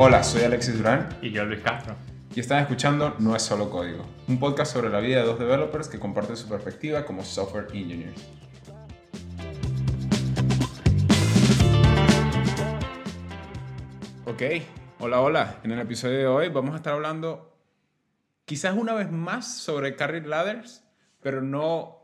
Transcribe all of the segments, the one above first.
Hola, soy Alexis Durán Y yo, Luis Castro. y están escuchando No es solo código, un podcast sobre la vida de dos developers que comparten su perspectiva como software engineers. Ok, hola, hola. En el episodio de hoy vamos a estar hablando quizás una vez más sobre Career Ladders, pero no,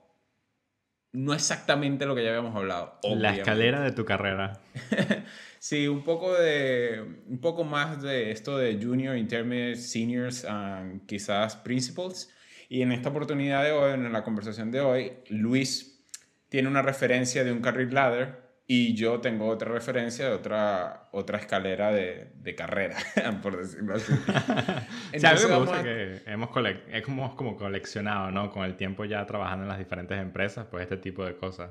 no exactamente lo que ya habíamos hablado. La escalera de tu carrera. Sí, un poco de un poco más de esto de junior, intermediate, seniors, and quizás principals. Y en esta oportunidad de hoy, en la conversación de hoy, Luis tiene una referencia de un career ladder y yo tengo otra referencia de otra, otra escalera de, de carrera, por decirlo así. O sea, Entonces vamos gusta a- que hemos, cole- hemos como coleccionado, ¿no? Con el tiempo ya trabajando en las diferentes empresas, pues este tipo de cosas.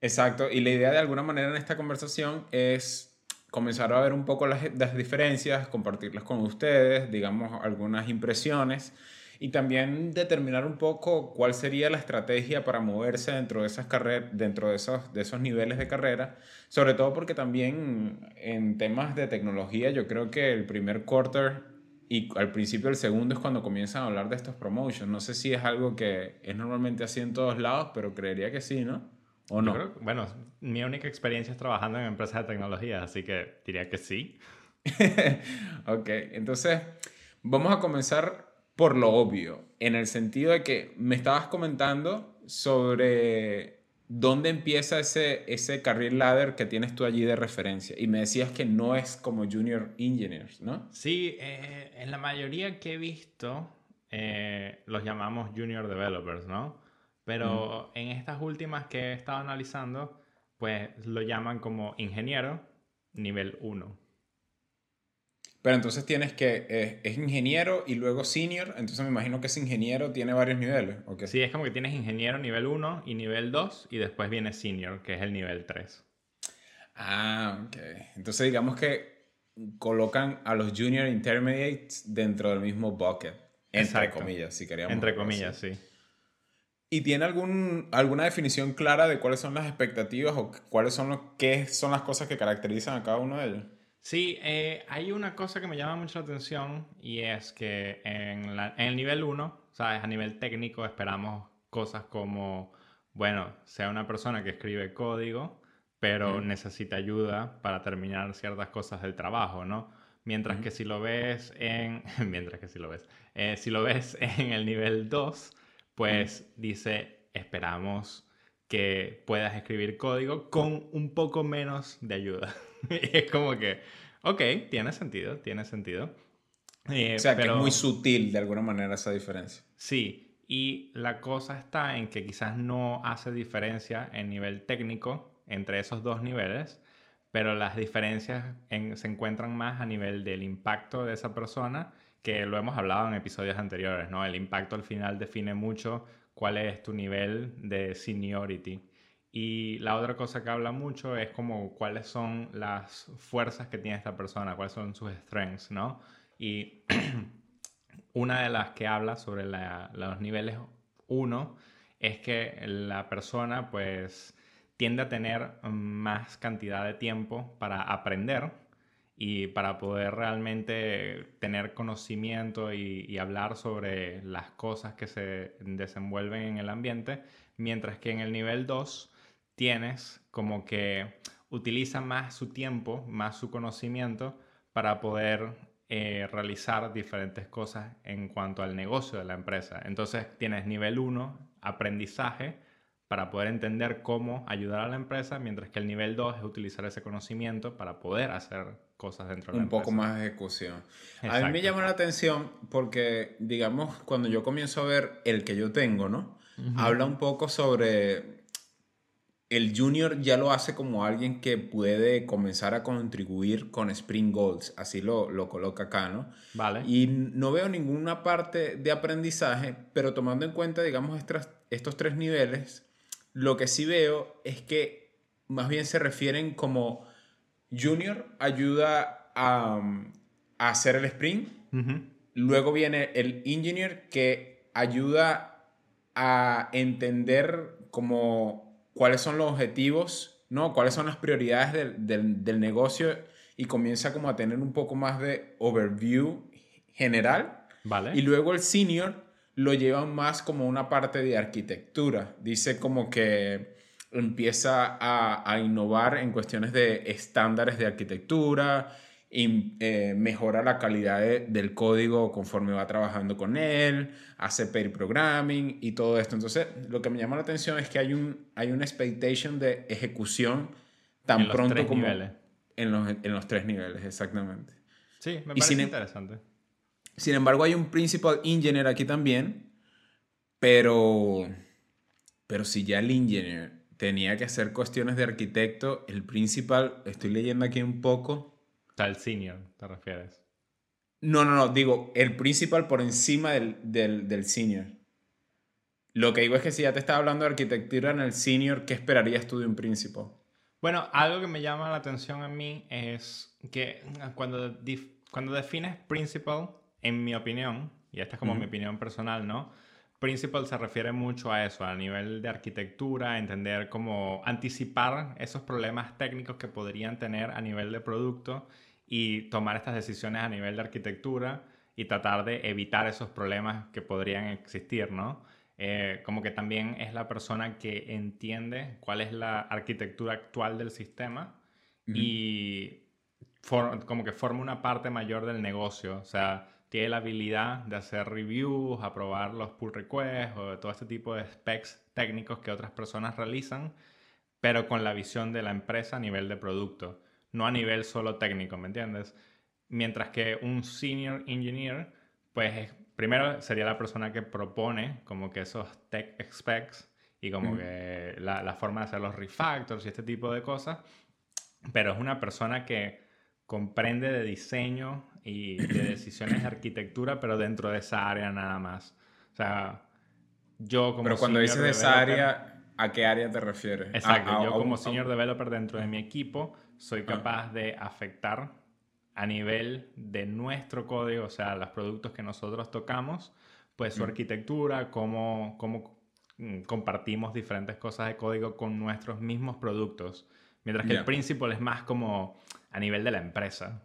Exacto, y la idea de alguna manera en esta conversación es comenzar a ver un poco las, diferencias, compartirlas con ustedes, digamos algunas impresiones y también determinar un poco cuál sería la estrategia para moverse dentro de esas carreras, dentro de esos, de esos niveles de carrera, sobre todo porque también en temas de tecnología yo creo que el primer quarter y al principio el segundo es cuando comienzan a hablar de estos promotions. No sé si es algo que es normalmente así en todos lados, pero creería que sí, ¿no? ¿O no? creo bueno, mi única experiencia es trabajando en empresas de tecnología, así que diría que sí. ok, entonces vamos a comenzar por lo obvio, en el sentido de que me estabas comentando sobre dónde empieza ese, ese career ladder que tienes tú allí de referencia y me decías que no es como junior engineers, ¿no? Sí, eh, en la mayoría que he visto eh, los llamamos junior developers, ¿no? Pero en estas últimas que he estado analizando, pues lo llaman como ingeniero nivel 1. Pero entonces tienes que, eh, es ingeniero y luego senior, entonces me imagino que ese ingeniero tiene varios niveles, ¿ok? Sí, es como que tienes ingeniero nivel 1 y nivel 2 y después viene senior, que es el nivel 3. Ah, ok. Entonces digamos que colocan a los junior intermediates dentro del mismo bucket. Entre Exacto. comillas, si queríamos. Entre comillas, sí. ¿Y tiene algún, alguna definición clara de cuáles son las expectativas o cuáles son, los, qué son las cosas que caracterizan a cada uno de ellos? Sí, eh, hay una cosa que me llama mucho la atención y es que en, la- en el nivel 1, ¿sabes? A nivel técnico esperamos cosas como, bueno, sea una persona que escribe código, pero necesita ayuda para terminar ciertas cosas del trabajo, ¿no? Mientras que si lo ves en... mientras que si lo ves... eh, si lo ves en el nivel 2, pues dice, esperamos que puedas escribir código con un poco menos de ayuda. y es como que, ok, tiene sentido, tiene sentido. Eh, O sea, que es muy sutil de alguna manera esa diferencia. Sí, y la cosa está en que quizás no hace diferencia en nivel técnico entre esos dos niveles, pero las diferencias en- se encuentran más a nivel del impacto de esa persona, que lo hemos hablado en episodios anteriores, ¿no? El impacto al final define mucho cuál es tu nivel de seniority. Y la otra cosa que habla mucho es como cuáles son las fuerzas que tiene esta persona, cuáles son sus strengths, ¿no? Y una de las que habla sobre la- los niveles 1 es que la persona pues tiende a tener más cantidad de tiempo para aprender y para poder realmente tener conocimiento y, hablar sobre las cosas que se desenvuelven en el ambiente, mientras que en el nivel 2 tienes como que utiliza más su tiempo, más su conocimiento para poder eh, realizar diferentes cosas en cuanto al negocio de la empresa. Entonces tienes nivel 1, aprendizaje, para poder entender cómo ayudar a la empresa, mientras que el nivel 2 es utilizar ese conocimiento para poder hacer cosas dentro de la Un poco empresa. más de ejecución. A mí me Exacto. llama la atención porque, digamos, cuando yo comienzo a ver el que yo tengo, ¿no? Habla un poco sobre el junior ya lo hace como alguien que puede comenzar a contribuir con Spring Goals, así lo, lo coloca acá, ¿no? Vale. Y no veo ninguna parte de aprendizaje, pero tomando en cuenta, digamos, estas- estos tres niveles, lo que sí veo es que más bien se refieren como junior ayuda a, um, a hacer el sprint, luego viene el engineer que ayuda a entender como cuáles son los objetivos, ¿no? Cuáles son las prioridades del, del- del negocio y comienza como a tener un poco más de overview general. Vale. Y luego el senior lo lleva más como una parte de arquitectura. Dice como que empieza a, a innovar en cuestiones de estándares de arquitectura, y, eh, mejora la calidad del código conforme va trabajando con él, hace pair programming y todo esto. Entonces, lo que me llama la atención es que hay, un, hay una expectation de ejecución tan En pronto como niveles. En, los, en los tres niveles, exactamente. Sí, me Y parece sin em- interesante. Sin embargo, hay un principal engineer aquí también, pero, pero si ya el engineer tenía que hacer cuestiones de arquitecto, el principal, estoy leyendo aquí un poco, el senior, ¿te refieres? No, no, no, digo, el principal por encima del, del, del senior. Lo que digo es que si ya te estaba hablando de arquitectura en el senior, ¿qué esperarías tú de un principal? Bueno, algo que me llama la atención a mí es que cuando, cuando defines principal, en mi opinión, y esta es como Ujú. mi opinión personal, ¿no? Principal se refiere mucho a eso, a nivel de arquitectura, entender cómo anticipar esos problemas técnicos que podrían tener a nivel de producto y tomar estas decisiones a nivel de arquitectura y tratar de evitar esos problemas que podrían existir, ¿no? Eh, como que también es la persona que entiende cuál es la arquitectura actual del sistema Ujú. y for- como que forma una parte mayor del negocio. O sea, tiene la habilidad de hacer reviews, aprobar los pull requests o todo este tipo de specs técnicos que otras personas realizan, pero con la visión de la empresa a nivel de producto, no a nivel solo técnico, ¿me entiendes? Mientras que un senior engineer, pues es- primero sería la persona que propone como que esos tech specs y como Ujú. que la, la forma de hacer los refactors y este tipo de cosas, pero es una persona que comprende de diseño y de decisiones de arquitectura, pero dentro de esa área nada más. O sea, yo como Pero cuando dices de esa área, ¿a qué área te refieres? A- Exacto, a- yo a como un- senior developer dentro de mi equipo soy Ah. capaz de afectar a nivel de nuestro código, o sea, los productos que nosotros tocamos, pues su Mm. arquitectura, cómo, cómo mm, compartimos diferentes cosas de código con nuestros mismos productos. Mientras que el principal es más como a nivel de la empresa.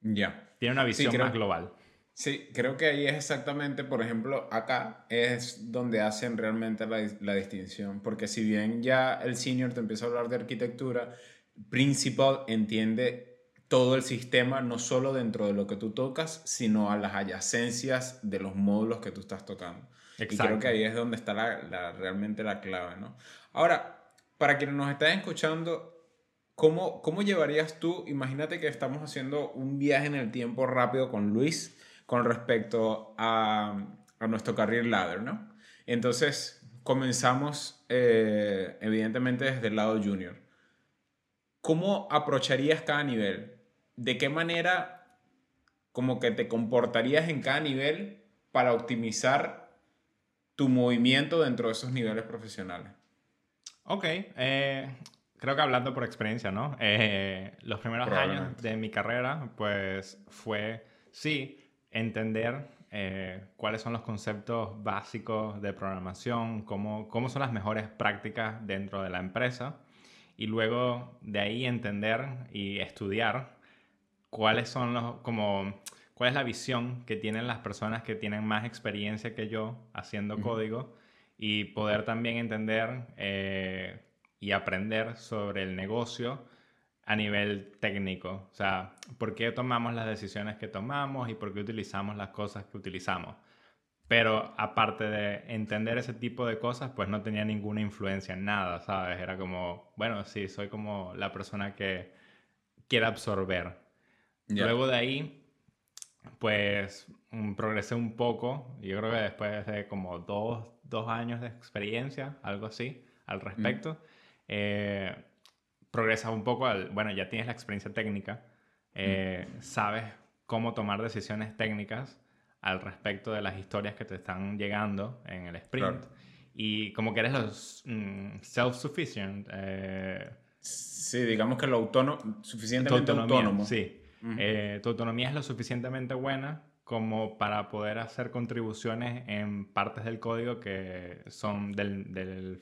Ya. Tiene una visión creo- más global. Sí, creo que ahí es exactamente, por ejemplo, acá es donde hacen realmente la, la distinción, porque si bien ya el senior te empieza a hablar de arquitectura, principal entiende todo el sistema, no solo dentro de lo que tú tocas, sino a las adyacencias de los módulos que tú estás tocando. Y creo Exacto. que ahí es donde está la, la- realmente la clave, ¿no? Ahora, para quienes nos están escuchando, ¿cómo, ¿cómo llevarías tú? Imagínate que estamos haciendo un viaje en el tiempo rápido con Luis con respecto a, a nuestro career ladder, ¿no? Entonces, comenzamos eh, evidentemente desde el lado junior. ¿Cómo aprocharías cada nivel? ¿De qué manera como que te comportarías en cada nivel para optimizar tu movimiento dentro de esos niveles profesionales? Ok, eh, creo que hablando por experiencia, ¿no? Eh, los primeros años de mi carrera, pues fue, sí, entender eh, cuáles son los conceptos básicos de programación, cómo, cómo son las mejores prácticas dentro de la empresa y luego de ahí entender y estudiar cuáles son los, como, cuál es la visión que tienen las personas que tienen más experiencia que yo haciendo código y poder también entender eh, y aprender sobre el negocio a nivel técnico. O sea, por qué tomamos las decisiones que tomamos y por qué utilizamos las cosas que utilizamos. Pero aparte de entender ese tipo de cosas, pues no tenía ninguna influencia en nada, ¿sabes? Era como, bueno, sí, soy como la persona que quiere absorber. Ya. Luego de ahí, pues mm, progresé un poco. Yo creo que después de como dos, dos años de experiencia, algo así, al respecto, eh, progresas un poco al, bueno, ya tienes la experiencia técnica, eh, sabes cómo tomar decisiones técnicas al respecto de las historias que te están llegando en el sprint. Claro. Y como que eres los mm, self-sufficient. eh, Sí, digamos que lo autónomo, suficientemente autonomía, autónomo. Sí. Ujú. Eh, tu autonomía es lo suficientemente buena como para poder hacer contribuciones en partes del código que son del, del-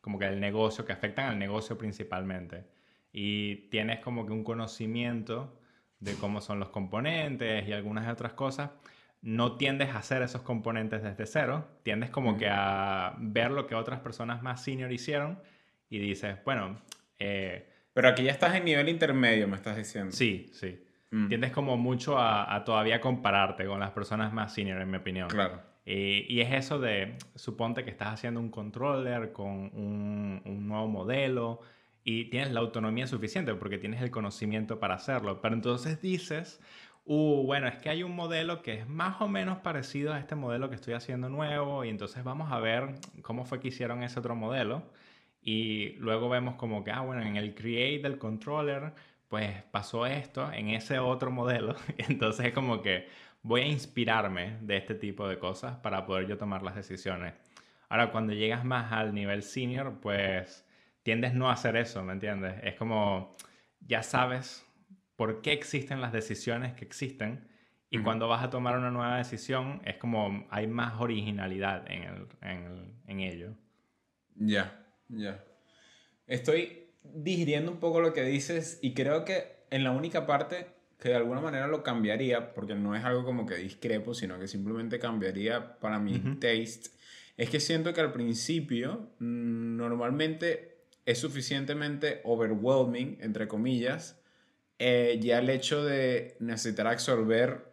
como que del negocio, que afectan al negocio principalmente. y tienes como que un conocimiento de cómo son los componentes y algunas otras cosas, no tiendes a hacer esos componentes desde cero, tiendes como que a ver lo que otras personas más senior hicieron y dices, bueno... Eh, Pero aquí ya estás en nivel intermedio, me estás diciendo. Sí, sí. Mm. Tiendes como mucho a, todavía compararte con las personas más senior, en mi opinión. Claro. Y es eso de, suponte que estás haciendo un controller con un, un nuevo modelo y tienes la autonomía suficiente porque tienes el conocimiento para hacerlo. Pero entonces dices, uh, bueno, es que hay un modelo que es más o menos parecido a este modelo que estoy haciendo nuevo y entonces vamos a ver cómo fue que hicieron ese otro modelo. Y luego vemos como que, ah, bueno, en el create del controller, pues pasó esto en ese otro modelo. entonces es como que voy a inspirarme de este tipo de cosas para poder yo tomar las decisiones. Ahora, cuando llegas más al nivel senior, pues tiendes no a hacer eso, ¿me entiendes? Es como, ya sabes por qué existen las decisiones que existen y cuando vas a tomar una nueva decisión es como hay más originalidad en, el, en, en ello. Ya, ya. Estoy digiriendo un poco lo que dices y creo que en la única parte que de alguna manera lo cambiaría, porque no es algo como que discrepo, sino que simplemente cambiaría para mi taste, es que siento que al principio mm, normalmente es suficientemente overwhelming, entre comillas, eh, ya el hecho de necesitar absorber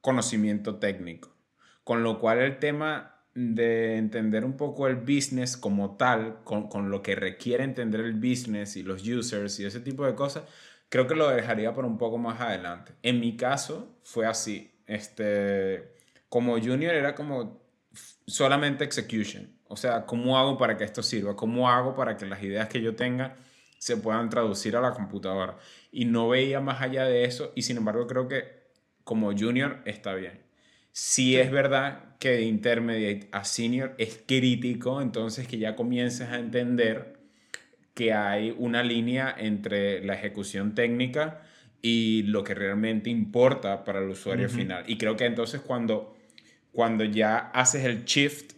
conocimiento técnico. Con lo cual el tema de entender un poco el business como tal, con, con, lo que requiere entender el business y los users y ese tipo de cosas, creo que lo dejaría por un poco más adelante. En mi caso fue así. Este, como junior era como solamente execution. O sea, ¿cómo hago para que esto sirva? ¿Cómo hago para que las ideas que yo tenga se puedan traducir a la computadora? Y no veía más allá de eso y sin embargo creo que como junior está bien. Si es verdad que de intermediate a senior es crítico, entonces que ya comiences a entender que hay una línea entre la ejecución técnica y lo que realmente importa para el usuario final. Y creo que entonces cuando, cuando ya haces el shift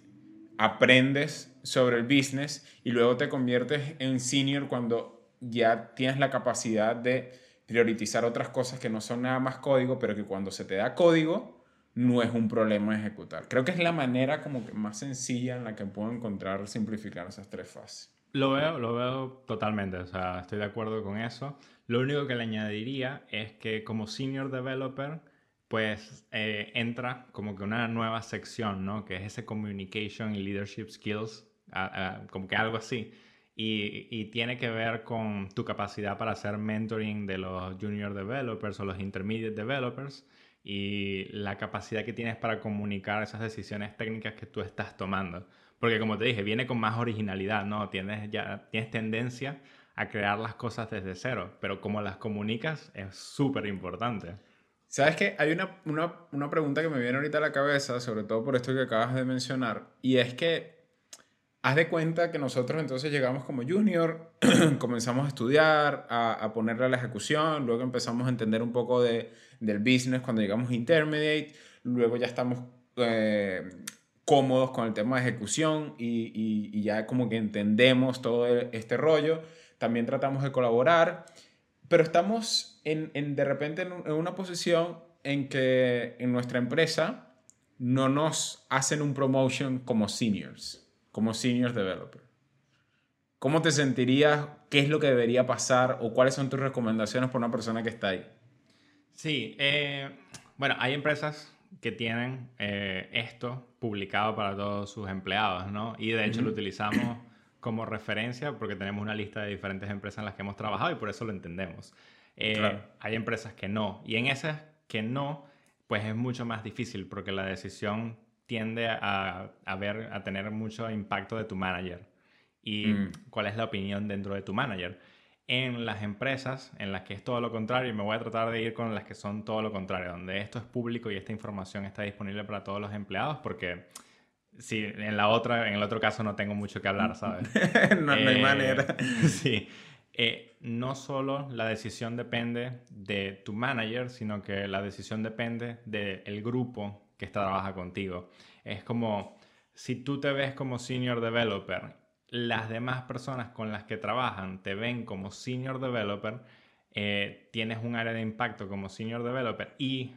aprendes sobre el business y luego te conviertes en senior cuando ya tienes la capacidad de priorizar otras cosas que no son nada más código, pero que cuando se te da código no es un problema ejecutar. Creo que es la manera como que más sencilla en la que puedo encontrar simplificar esas tres fases. Lo veo, lo veo totalmente, o sea, estoy de acuerdo con eso. Lo único que le añadiría es que como senior developer, pues eh, entra como que una nueva sección, ¿no? Que es ese Communication y Leadership Skills, como que algo así. Y, y, tiene que ver con tu capacidad para hacer mentoring de los junior developers o los intermediate developers y la capacidad que tienes para comunicar esas decisiones técnicas que tú estás tomando. Porque como te dije, viene con más originalidad, ¿no? Tienes, ya, tienes tendencia a crear las cosas desde cero, pero como las comunicas es súper importante. ¿Sabes qué? Hay una, una, una, pregunta que me viene ahorita a la cabeza, sobre todo por esto que acabas de mencionar, y es que haz de cuenta que nosotros entonces llegamos como junior, comenzamos a estudiar, a, a, ponerle a la ejecución, luego empezamos a entender un poco de, del business cuando llegamos a intermediate, luego ya estamos eh, cómodos con el tema de ejecución y, y, y ya como que entendemos todo este rollo, también tratamos de colaborar pero estamos en, en de repente en, una posición en que en nuestra empresa no nos hacen un promotion como seniors, como seniors developer. ¿Cómo te sentirías? ¿Qué es lo que debería pasar? ¿O cuáles son tus recomendaciones para una persona que está ahí? Sí, eh, bueno, hay empresas que tienen eh, esto publicado para todos sus empleados, ¿no? Y de hecho lo utilizamos como referencia porque tenemos una lista de diferentes empresas en las que hemos trabajado y por eso lo entendemos. Eh, hay empresas que no. Y en esas que no, pues es mucho más difícil porque la decisión tiende a, a, ver, a tener mucho impacto de tu manager. Y mm. cuál es la opinión dentro de tu manager. En las empresas en las que es todo lo contrario, y me voy a tratar de ir con las que son todo lo contrario, donde esto es público y esta información está disponible para todos los empleados, porque Sí, en la otra, en el otro caso no tengo mucho que hablar, ¿sabes? no, hay eh, manera. sí. Eh, no solo la decisión depende de tu manager, sino que la decisión depende del grupo que trabaja contigo. Es como si tú te ves como senior developer las demás personas con las que trabajan te ven como senior developer, eh, tienes un área de impacto como senior developer y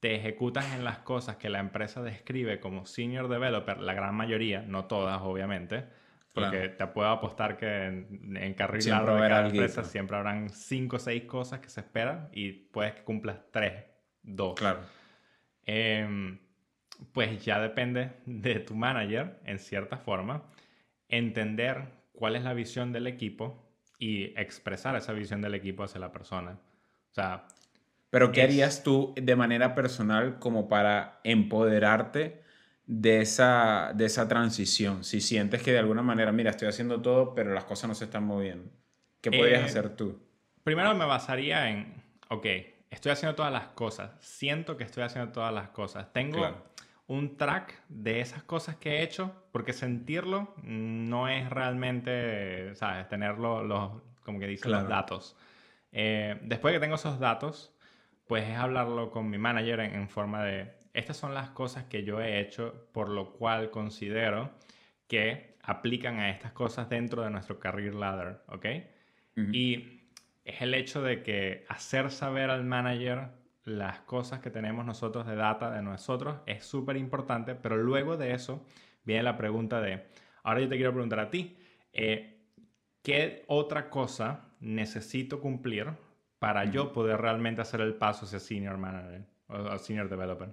te ejecutas en las cosas que la empresa describe como senior developer, la gran mayoría, no todas obviamente, porque te puedo apostar que en, en carril largo de cada empresa siempre habrán cinco o seis cosas que se esperan y puedes que cumplas tres, dos. Claro. Em, pues ya depende de tu manager, en cierta forma, entender cuál es la visión del equipo y expresar esa visión del equipo hacia la persona. O sea... Pero ¿qué harías tú de manera personal como para empoderarte de esa, de esa transición? Si sientes que de alguna manera, mira, estoy haciendo todo, pero las cosas no se están moviendo. ¿Qué podrías eh, hacer tú? Primero me basaría en, ok, estoy haciendo todas las cosas, siento que estoy haciendo todas las cosas, tengo un track de esas cosas que he hecho, porque sentirlo no es realmente, ¿sabes? Tenerlo, los, como que dicen, los datos. Eh, después que tengo esos datos, pues es hablarlo con mi manager en forma de, estas son las cosas que yo he hecho, por lo cual considero que aplican a estas cosas dentro de nuestro career ladder, ¿ok? Y es el hecho de que hacer saber al manager las cosas que tenemos nosotros de data de nosotros es súper importante, pero luego de eso viene la pregunta de, ahora yo te quiero preguntar a ti, eh, ¿qué otra cosa necesito cumplir para yo poder realmente hacer el paso hacia senior manager o senior developer?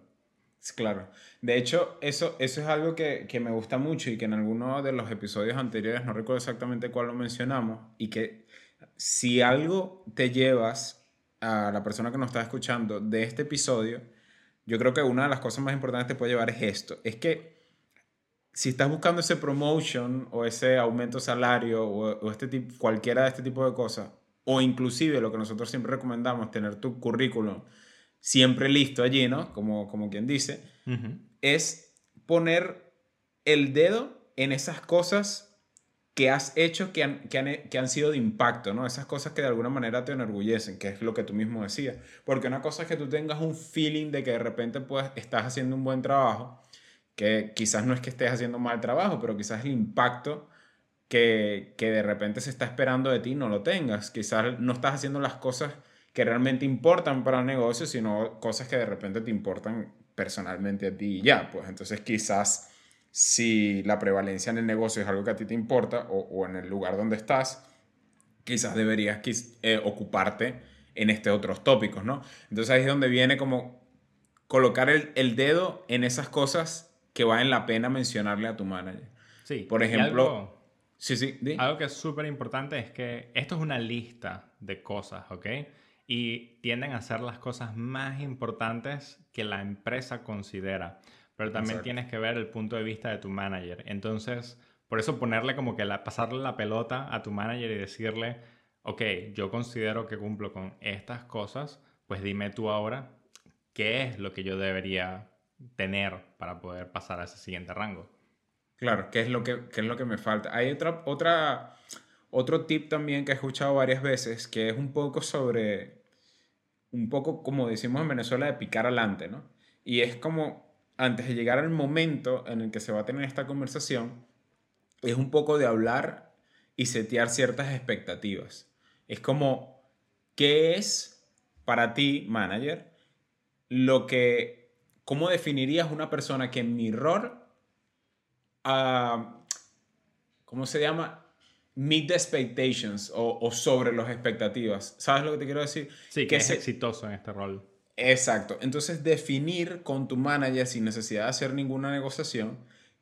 Claro. De hecho, eso, eso es algo que, que, me gusta mucho y que en alguno de los episodios anteriores, no recuerdo exactamente cuál lo mencionamos, y que si algo te llevas a la persona que nos está escuchando de este episodio, yo creo que una de las cosas más importantes que te puede llevar es esto. Es que si estás buscando ese promotion o ese aumento de salario o, o este tipo, cualquiera de este tipo de cosas, o inclusive lo que nosotros siempre recomendamos, tener tu currículum siempre listo allí, ¿no? Como, como quien dice, es poner el dedo en esas cosas que has hecho que han, que, han, que han, sido de impacto, ¿no? Esas cosas que de alguna manera te enorgullecen, que es lo que tú mismo decías. Porque una cosa es que tú tengas un feeling de que de repente pues, estás haciendo un buen trabajo, que quizás no es que estés haciendo mal trabajo, pero quizás el impacto que, que de repente se está esperando de ti no lo tengas. Quizás no estás haciendo las cosas que realmente importan para el negocio, sino cosas que de repente te importan personalmente a ti y ya. Pues entonces quizás si la prevalencia en el negocio es algo que a ti te importa o, en el lugar donde estás, quizás deberías eh, ocuparte en estos otros tópicos, ¿no? Entonces ahí es donde viene como colocar el, dedo en esas cosas que valen la pena mencionarle a tu manager. Sí. Por ejemplo... Algo, sí, sí. Algo que es súper importante es que esto es una lista de cosas, ¿ok? Y tienden a ser las cosas más importantes que la empresa considera pero también tienes que ver el punto de vista de tu manager. Entonces, por eso ponerle como que la, pasarle la pelota a tu manager y decirle, ok, yo considero que cumplo con estas cosas, pues dime tú ahora qué es lo que yo debería tener para poder pasar a ese siguiente rango. Claro, ¿qué es lo que, es lo que me falta? Hay otra, otra, otro tip también que he escuchado varias veces, que es un poco sobre, un poco como decimos en Venezuela, de picar adelante, ¿no? Y es como antes de llegar al momento en el que se va a tener esta conversación, es un poco de hablar y setear ciertas expectativas. Es como, ¿qué es para ti, manager, lo que, cómo definirías una persona que en mi rol, uh, ¿cómo se llama? Meet the expectations o, sobre las expectativas. ¿Sabes lo que te quiero decir? Sí, que, es exitoso en este rol. Exacto. Entonces, definir con tu manager, sin necesidad de hacer ninguna negociación,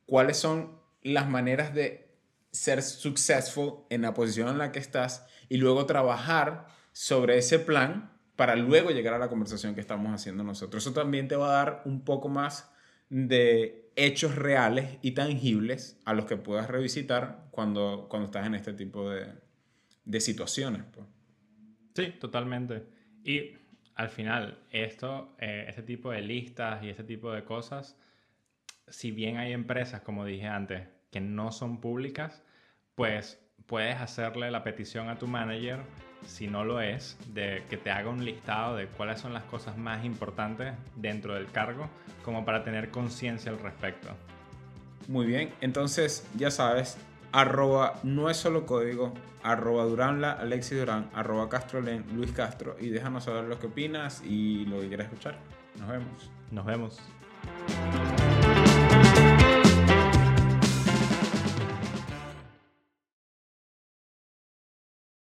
cuáles son las maneras de ser successful en la posición en la que estás y luego trabajar sobre ese plan para luego llegar a la conversación que estamos haciendo nosotros. Eso también te va a dar un poco más de hechos reales y tangibles a los que puedas revisitar cuando, cuando estás en este tipo de, de situaciones. Pues. Sí, totalmente. Y al final, esto, eh, este tipo de listas y este tipo de cosas, si bien hay empresas, como dije antes, que no son públicas, pues puedes hacerle la petición a tu manager, si no lo es, de que te haga un listado de cuáles son las cosas más importantes dentro del cargo, como para tener conciencia al respecto. Muy bien, entonces ya sabes, arroba no es solo código, arroba Duranla, Alexis Durán, arroba Castrolen, Luis Castro y déjanos saber lo que opinas y lo que quieras escuchar. Nos vemos. Nos vemos.